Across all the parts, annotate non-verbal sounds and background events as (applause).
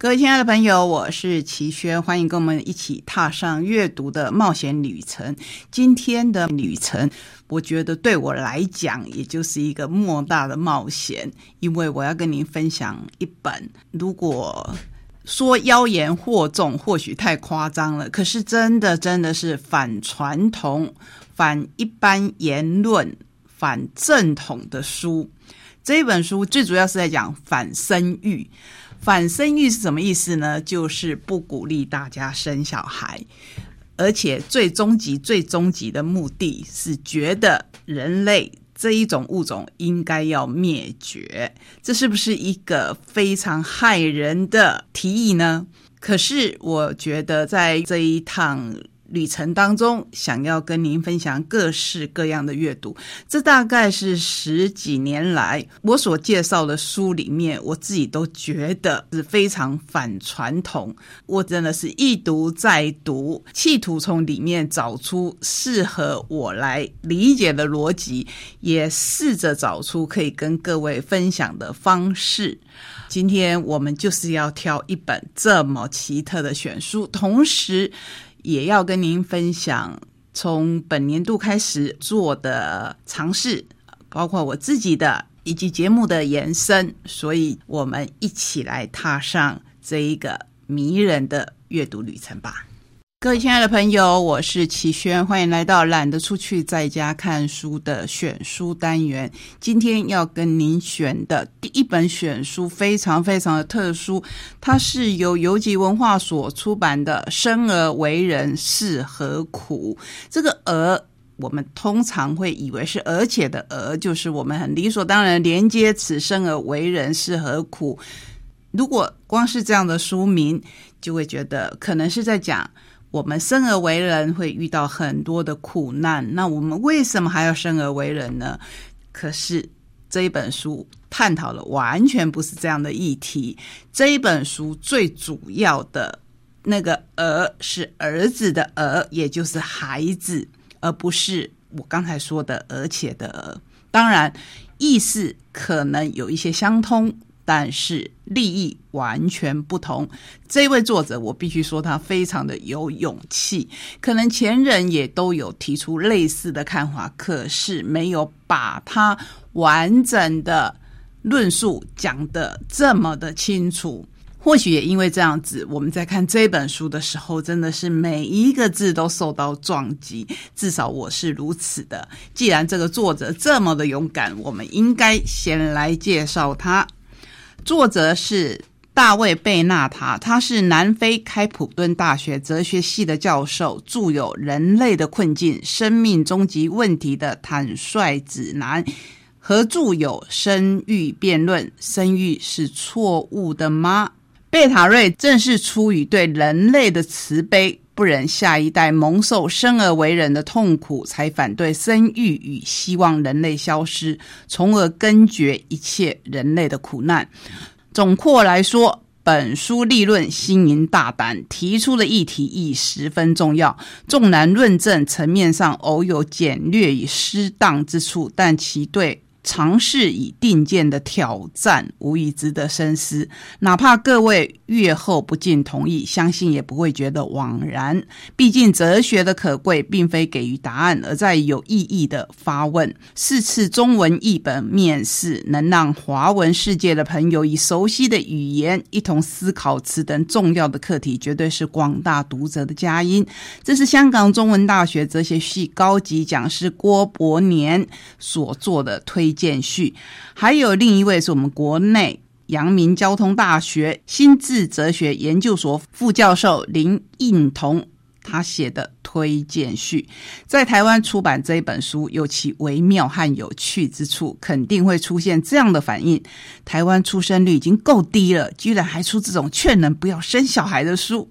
各位亲爱的朋友，我是齐轩，欢迎跟我们一起踏上阅读的冒险旅程。今天的旅程，我觉得对我来讲，也就是一个莫大的冒险，因为我要跟您分享一本，如果说妖言惑众，或许太夸张了，可是真的真的是反传统、反一般言论、反正统的书。这本书最主要是在讲反生育。反生育是什么意思呢？就是不鼓励大家生小孩，而且最终极、最终极的目的是觉得人类这一种物种应该要灭绝。这是不是一个非常害人的提议呢？可是我觉得在这一趟。旅程当中，想要跟您分享各式各样的阅读，这大概是十几年来我所介绍的书里面，我自己都觉得是非常反传统。我真的是一读再读，企图从里面找出适合我来理解的逻辑，也试着找出可以跟各位分享的方式。今天我们就是要挑一本这么奇特的选书，同时。也要跟您分享从本年度开始做的尝试，包括我自己的以及节目的延伸，所以我们一起来踏上这一个迷人的阅读旅程吧。各位亲爱的朋友，我是齐轩，欢迎来到懒得出去在家看书的选书单元。今天要跟您选的第一本选书非常非常的特殊，它是由游记文化所出版的《生而为人是何苦》。这个“而”，我们通常会以为是“而且”的“而”，就是我们很理所当然连接此生而为人是何苦。如果光是这样的书名，就会觉得可能是在讲。我们生而为人，会遇到很多的苦难。那我们为什么还要生而为人呢？可是这一本书探讨了完全不是这样的议题。这一本书最主要的那个“儿”是儿子的“儿”，也就是孩子，而不是我刚才说的“而且”的“儿”。当然，意思可能有一些相通。但是利益完全不同。这位作者，我必须说他非常的有勇气。可能前人也都有提出类似的看法，可是没有把他完整的论述讲得这么的清楚。或许也因为这样子，我们在看这本书的时候，真的是每一个字都受到撞击。至少我是如此的。既然这个作者这么的勇敢，我们应该先来介绍他。作者是大卫·贝纳塔，他是南非开普敦大学哲学系的教授，著有《人类的困境：生命终极问题的坦率指南》，和著有《生育辩论：生育是错误的吗》。贝塔瑞正是出于对人类的慈悲。不忍下一代蒙受生而为人的痛苦，才反对生育与希望人类消失，从而根绝一切人类的苦难。总括来说，本书立论新颖大胆，提出的议题亦十分重要。纵然论证层面上偶有简略与失当之处，但其对。尝试以定见的挑战，无疑值得深思。哪怕各位阅后不尽同意，相信也不会觉得枉然。毕竟哲学的可贵，并非给予答案，而在有意义的发问。四次中文译本面试，能让华文世界的朋友以熟悉的语言一同思考此等重要的课题，绝对是广大读者的佳音。这是香港中文大学哲学系高级讲师郭伯年所做的推。荐序，还有另一位是我们国内阳明交通大学心智哲学研究所副教授林应彤，他写的推荐序，在台湾出版这一本书有其微妙和有趣之处，肯定会出现这样的反应：台湾出生率已经够低了，居然还出这种劝人不要生小孩的书。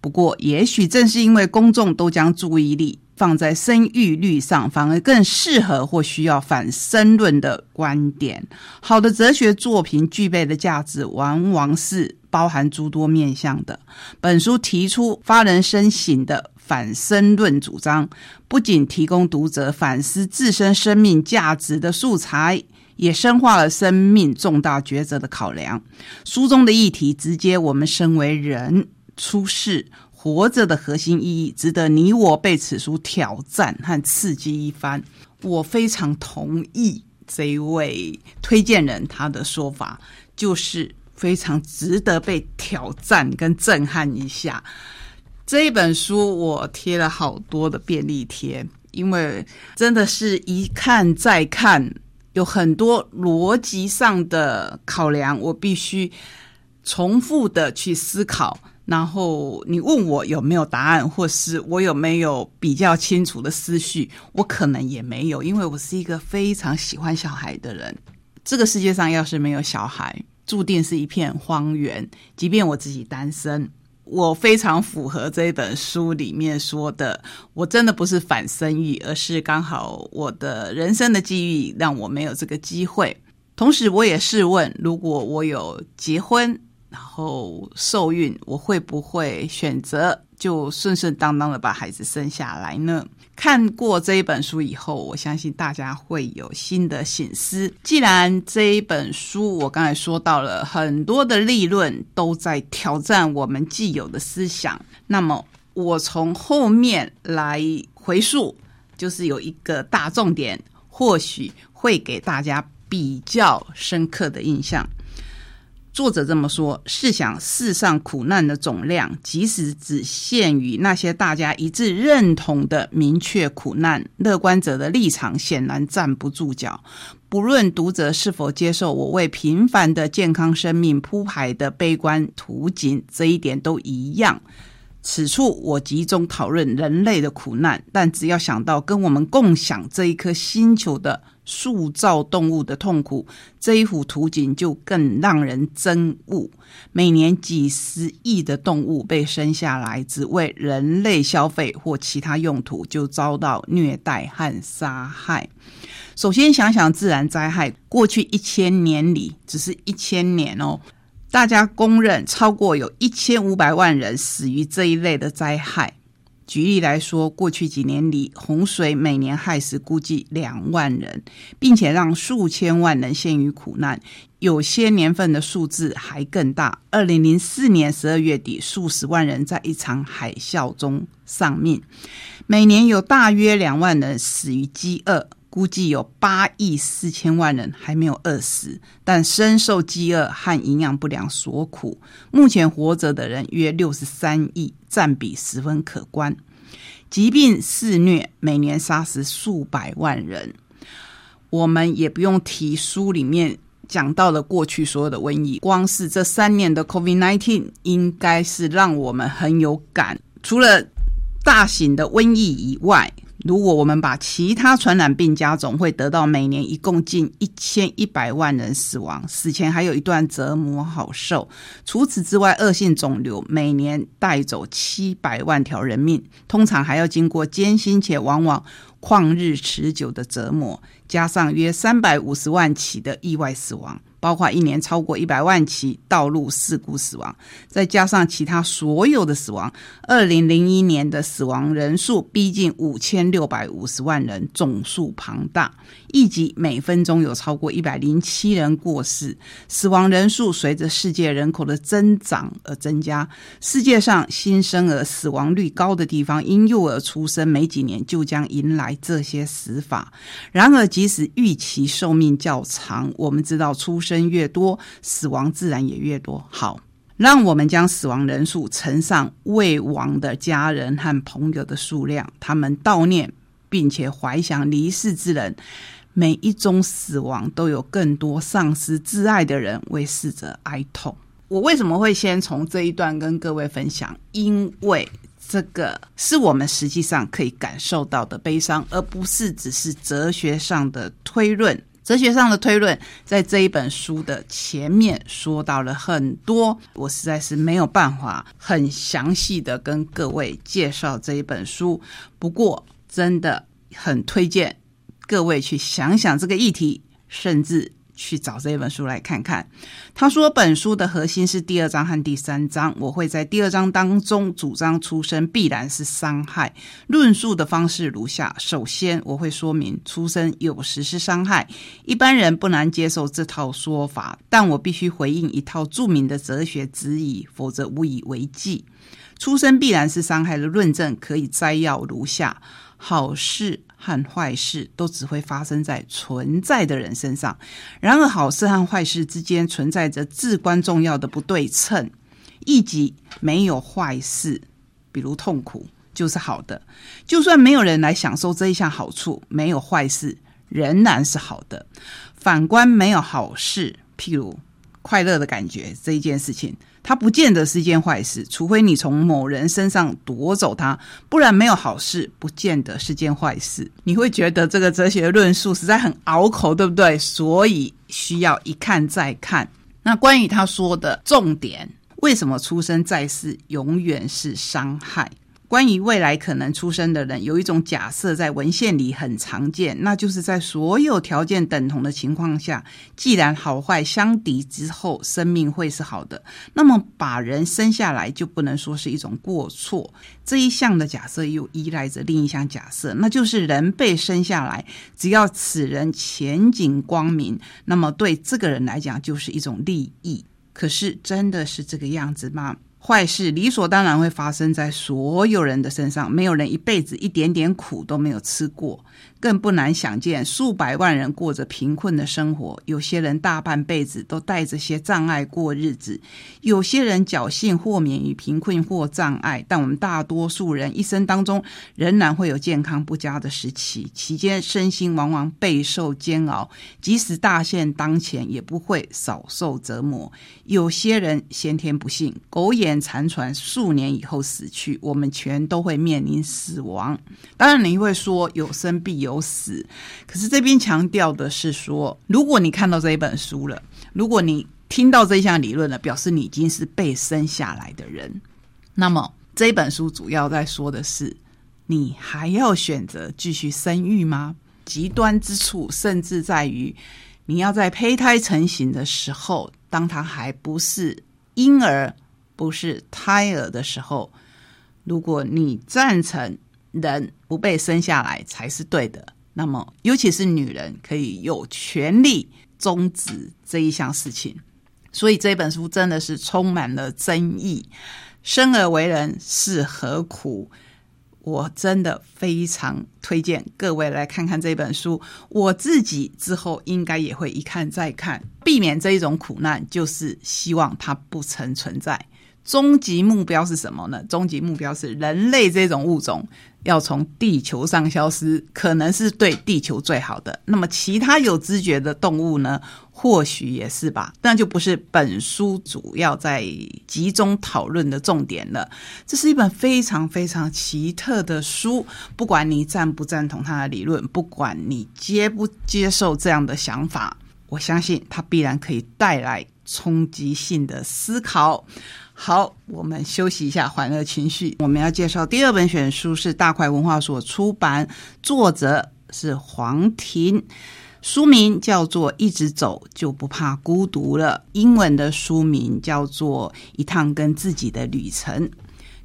不过，也许正是因为公众都将注意力放在生育率上，反而更适合或需要反申论的观点。好的哲学作品具备的价值，往往是包含诸多面向的。本书提出发人深省的反申论主张，不仅提供读者反思自身生命价值的素材。也深化了生命重大抉择的考量。书中的议题直接我们身为人出世活着的核心意义，值得你我被此书挑战和刺激一番。我非常同意这一位推荐人他的说法，就是非常值得被挑战跟震撼一下。这一本书我贴了好多的便利贴，因为真的是一看再看。有很多逻辑上的考量，我必须重复的去思考。然后你问我有没有答案，或是我有没有比较清楚的思绪，我可能也没有，因为我是一个非常喜欢小孩的人。这个世界上要是没有小孩，注定是一片荒原。即便我自己单身。我非常符合这本书里面说的，我真的不是反生育，而是刚好我的人生的际遇让我没有这个机会。同时，我也试问，如果我有结婚。然后受孕，我会不会选择就顺顺当当的把孩子生下来呢？看过这一本书以后，我相信大家会有新的醒思。既然这一本书我刚才说到了很多的立论都在挑战我们既有的思想，那么我从后面来回溯，就是有一个大重点，或许会给大家比较深刻的印象。作者这么说：试想，世上苦难的总量，即使只限于那些大家一致认同的明确苦难，乐观者的立场显然站不住脚。不论读者是否接受我为平凡的健康生命铺排的悲观图景，这一点都一样。此处我集中讨论人类的苦难，但只要想到跟我们共享这一颗星球的。塑造动物的痛苦，这一幅图景就更让人憎恶。每年几十亿的动物被生下来，只为人类消费或其他用途，就遭到虐待和杀害。首先想想自然灾害，过去一千年里，只是一千年哦，大家公认超过有一千五百万人死于这一类的灾害。举例来说，过去几年里，洪水每年害死估计两万人，并且让数千万人陷于苦难。有些年份的数字还更大。二零零四年十二月底，数十万人在一场海啸中丧命。每年有大约两万人死于饥饿。估计有八亿四千万人还没有饿死，但深受饥饿和营养不良所苦。目前活着的人约六十三亿，占比十分可观。疾病肆虐，每年杀死数百万人。我们也不用提书里面讲到了过去所有的瘟疫，光是这三年的 COVID-19，应该是让我们很有感。除了大型的瘟疫以外，如果我们把其他传染病加总，会得到每年一共近一千一百万人死亡，死前还有一段折磨好受。除此之外，恶性肿瘤每年带走七百万条人命，通常还要经过艰辛且往往旷日持久的折磨，加上约三百五十万起的意外死亡。包括一年超过一百万起道路事故死亡，再加上其他所有的死亡，二零零一年的死亡人数逼近五千六百五十万人，总数庞大。一集每分钟有超过一百零七人过世，死亡人数随着世界人口的增长而增加。世界上新生儿死亡率高的地方，婴幼儿出生没几年就将迎来这些死法。然而，即使预期寿命较长，我们知道出生越多，死亡自然也越多。好，让我们将死亡人数乘上未亡的家人和朋友的数量，他们悼念并且怀想离世之人。每一宗死亡都有更多丧失挚爱的人为逝者哀痛。我为什么会先从这一段跟各位分享？因为这个是我们实际上可以感受到的悲伤，而不是只是哲学上的推论。哲学上的推论，在这一本书的前面说到了很多，我实在是没有办法很详细的跟各位介绍这一本书。不过，真的很推荐各位去想想这个议题，甚至。去找这一本书来看看。他说，本书的核心是第二章和第三章。我会在第二章当中主张出生必然是伤害。论述的方式如下：首先，我会说明出生有时是伤害，一般人不难接受这套说法，但我必须回应一套著名的哲学质疑，否则无以为继。出生必然是伤害的论证可以摘要如下：好事。和坏事都只会发生在存在的人身上。然而，好事和坏事之间存在着至关重要的不对称。一即没有坏事，比如痛苦，就是好的。就算没有人来享受这一项好处，没有坏事仍然是好的。反观没有好事，譬如快乐的感觉这一件事情。它不见得是一件坏事，除非你从某人身上夺走它，不然没有好事，不见得是件坏事。你会觉得这个哲学论述实在很拗口，对不对？所以需要一看再看。那关于他说的重点，为什么出生在世永远是伤害？关于未来可能出生的人，有一种假设在文献里很常见，那就是在所有条件等同的情况下，既然好坏相抵之后，生命会是好的，那么把人生下来就不能说是一种过错。这一项的假设又依赖着另一项假设，那就是人被生下来，只要此人前景光明，那么对这个人来讲就是一种利益。可是真的是这个样子吗？坏事理所当然会发生在所有人的身上，没有人一辈子一点点苦都没有吃过，更不难想见数百万人过着贫困的生活。有些人大半辈子都带着些障碍过日子，有些人侥幸豁免于贫困或障碍，但我们大多数人一生当中仍然会有健康不佳的时期，期间身心往往备受煎熬，即使大限当前，也不会少受折磨。有些人先天不幸，苟 (laughs) 残喘数年以后死去，我们全都会面临死亡。当然，你会说有生必有死，可是这边强调的是说，如果你看到这一本书了，如果你听到这项理论了，表示你已经是被生下来的人。那么这一本书主要在说的是，你还要选择继续生育吗？极端之处甚至在于，你要在胚胎成型的时候，当他还不是婴儿。不是胎儿的时候，如果你赞成人不被生下来才是对的，那么尤其是女人可以有权利终止这一项事情。所以这本书真的是充满了争议。生而为人是何苦？我真的非常推荐各位来看看这本书。我自己之后应该也会一看再看，避免这一种苦难，就是希望它不曾存在。终极目标是什么呢？终极目标是人类这种物种要从地球上消失，可能是对地球最好的。那么其他有知觉的动物呢？或许也是吧，但就不是本书主要在集中讨论的重点了。这是一本非常非常奇特的书，不管你赞不赞同他的理论，不管你接不接受这样的想法，我相信它必然可以带来冲击性的思考。好，我们休息一下，缓和情绪。我们要介绍第二本选书是大块文化所出版，作者是黄婷，书名叫做《一直走就不怕孤独了》，英文的书名叫做《一趟跟自己的旅程》，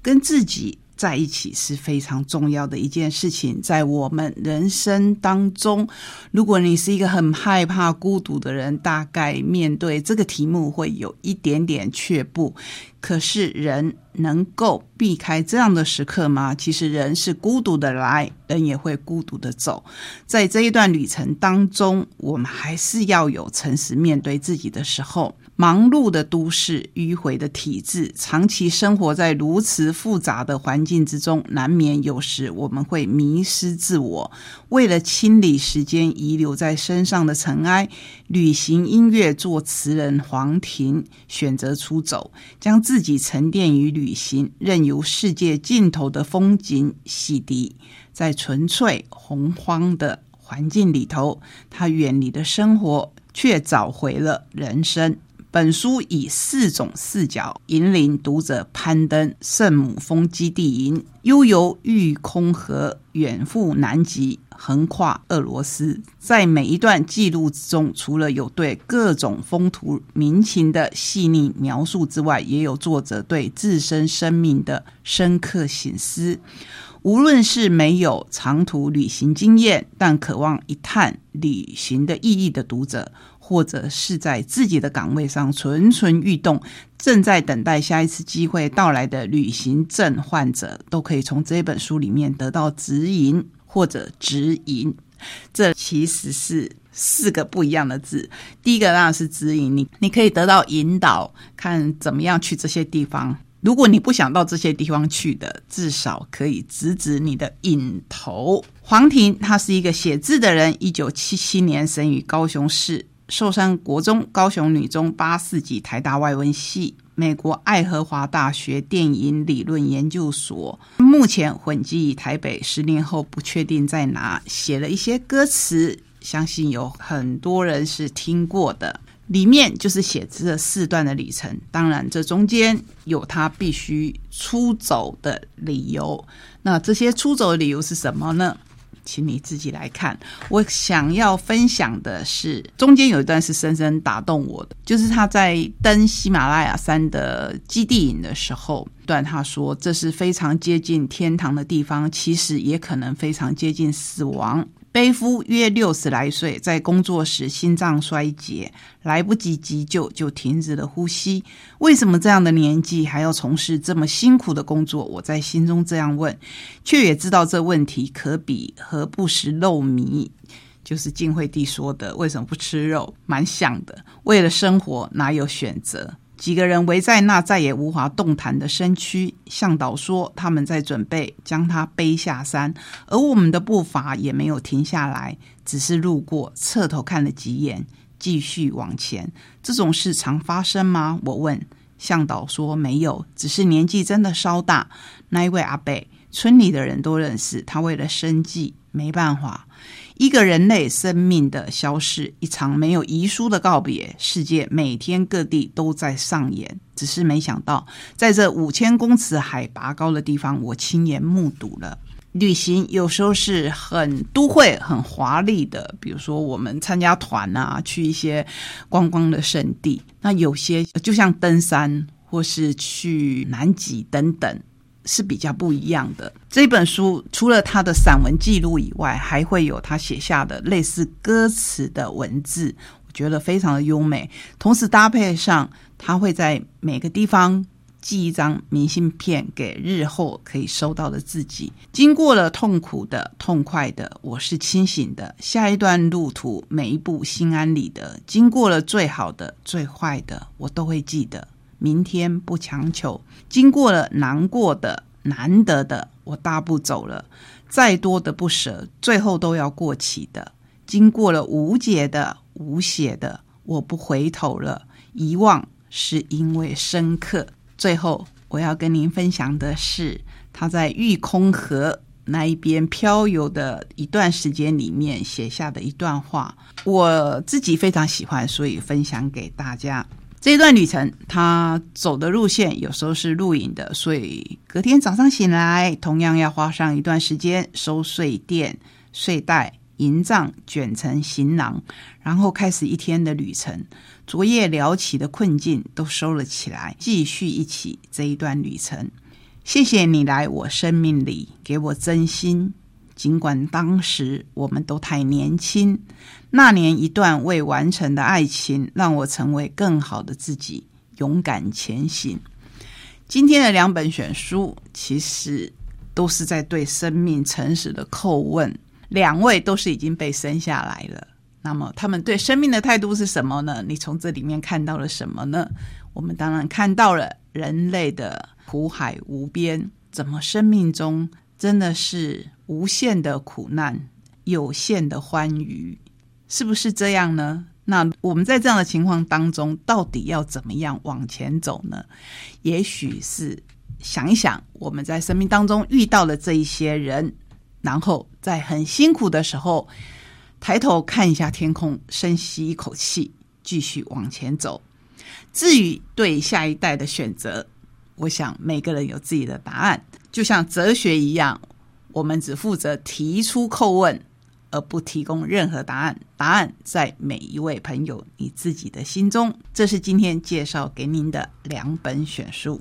跟自己。在一起是非常重要的一件事情，在我们人生当中，如果你是一个很害怕孤独的人，大概面对这个题目会有一点点却步。可是人能够避开这样的时刻吗？其实人是孤独的来，人也会孤独的走。在这一段旅程当中，我们还是要有诚实面对自己的时候。忙碌的都市，迂回的体制，长期生活在如此复杂的环境之中，难免有时我们会迷失自我。为了清理时间遗留在身上的尘埃，旅行音乐作词人黄婷选择出走，将自自己沉淀于旅行，任由世界尽头的风景洗涤，在纯粹洪荒的。环境里头，他远离的生活，却找回了人生。本书以四种视角引领读者攀登圣母峰基地营，悠游玉空河，远赴南极，横跨俄罗斯。在每一段记录之中，除了有对各种风土民情的细腻描述之外，也有作者对自身生命的深刻省思。无论是没有长途旅行经验，但渴望一探旅行的意义的读者。或者是在自己的岗位上蠢蠢欲动，正在等待下一次机会到来的旅行症患者，都可以从这本书里面得到指引或者指引。这其实是四个不一样的字。第一个当然是指引你，你可以得到引导，看怎么样去这些地方。如果你不想到这些地方去的，至少可以指指你的引头。黄庭他是一个写字的人，一九七七年生于高雄市。寿山国中、高雄女中八四级、台大外文系、美国爱荷华大学电影理论研究所，目前混迹台北。十年后不确定在哪，写了一些歌词，相信有很多人是听过的。里面就是写这四段的旅程，当然这中间有他必须出走的理由。那这些出走的理由是什么呢？请你自己来看。我想要分享的是，中间有一段是深深打动我的，就是他在登喜马拉雅山的基地营的时候，段他说这是非常接近天堂的地方，其实也可能非常接近死亡。背夫约六十来岁，在工作时心脏衰竭，来不及急救就停止了呼吸。为什么这样的年纪还要从事这么辛苦的工作？我在心中这样问，却也知道这问题可比何不食肉糜，就是晋惠帝说的“为什么不吃肉”蛮像的。为了生活，哪有选择？几个人围在那再也无法动弹的身躯，向导说他们在准备将他背下山，而我们的步伐也没有停下来，只是路过，侧头看了几眼，继续往前。这种事常发生吗？我问。向导说没有，只是年纪真的稍大。那一位阿伯，村里的人都认识他，为了生计，没办法。一个人类生命的消逝，一场没有遗书的告别，世界每天各地都在上演。只是没想到，在这五千公尺海拔高的地方，我亲眼目睹了。旅行有时候是很都会、很华丽的，比如说我们参加团啊，去一些观光的圣地。那有些就像登山，或是去南极等等。是比较不一样的。这本书除了他的散文记录以外，还会有他写下的类似歌词的文字，我觉得非常的优美。同时搭配上，他会在每个地方寄一张明信片给日后可以收到的自己。经过了痛苦的、痛快的，我是清醒的。下一段路途，每一步心安理得。经过了最好的、最坏的，我都会记得。明天不强求，经过了难过的、难得的，我大步走了。再多的不舍，最后都要过期的。经过了无解的、无写的，我不回头了。遗忘是因为深刻。最后，我要跟您分享的是他在玉空河那一边漂游的一段时间里面写下的一段话，我自己非常喜欢，所以分享给大家。这一段旅程，他走的路线有时候是露营的，所以隔天早上醒来，同样要花上一段时间收睡垫、睡袋、营帐，卷成行囊，然后开始一天的旅程。昨夜聊起的困境都收了起来，继续一起这一段旅程。谢谢你来我生命里，给我真心。尽管当时我们都太年轻，那年一段未完成的爱情，让我成为更好的自己，勇敢前行。今天的两本选书，其实都是在对生命诚实的叩问。两位都是已经被生下来了，那么他们对生命的态度是什么呢？你从这里面看到了什么呢？我们当然看到了人类的苦海无边，怎么生命中真的是。无限的苦难，有限的欢愉，是不是这样呢？那我们在这样的情况当中，到底要怎么样往前走呢？也许是想一想我们在生命当中遇到的这一些人，然后在很辛苦的时候，抬头看一下天空，深吸一口气，继续往前走。至于对下一代的选择，我想每个人有自己的答案，就像哲学一样，我们只负责提出叩问，而不提供任何答案。答案在每一位朋友你自己的心中。这是今天介绍给您的两本选书。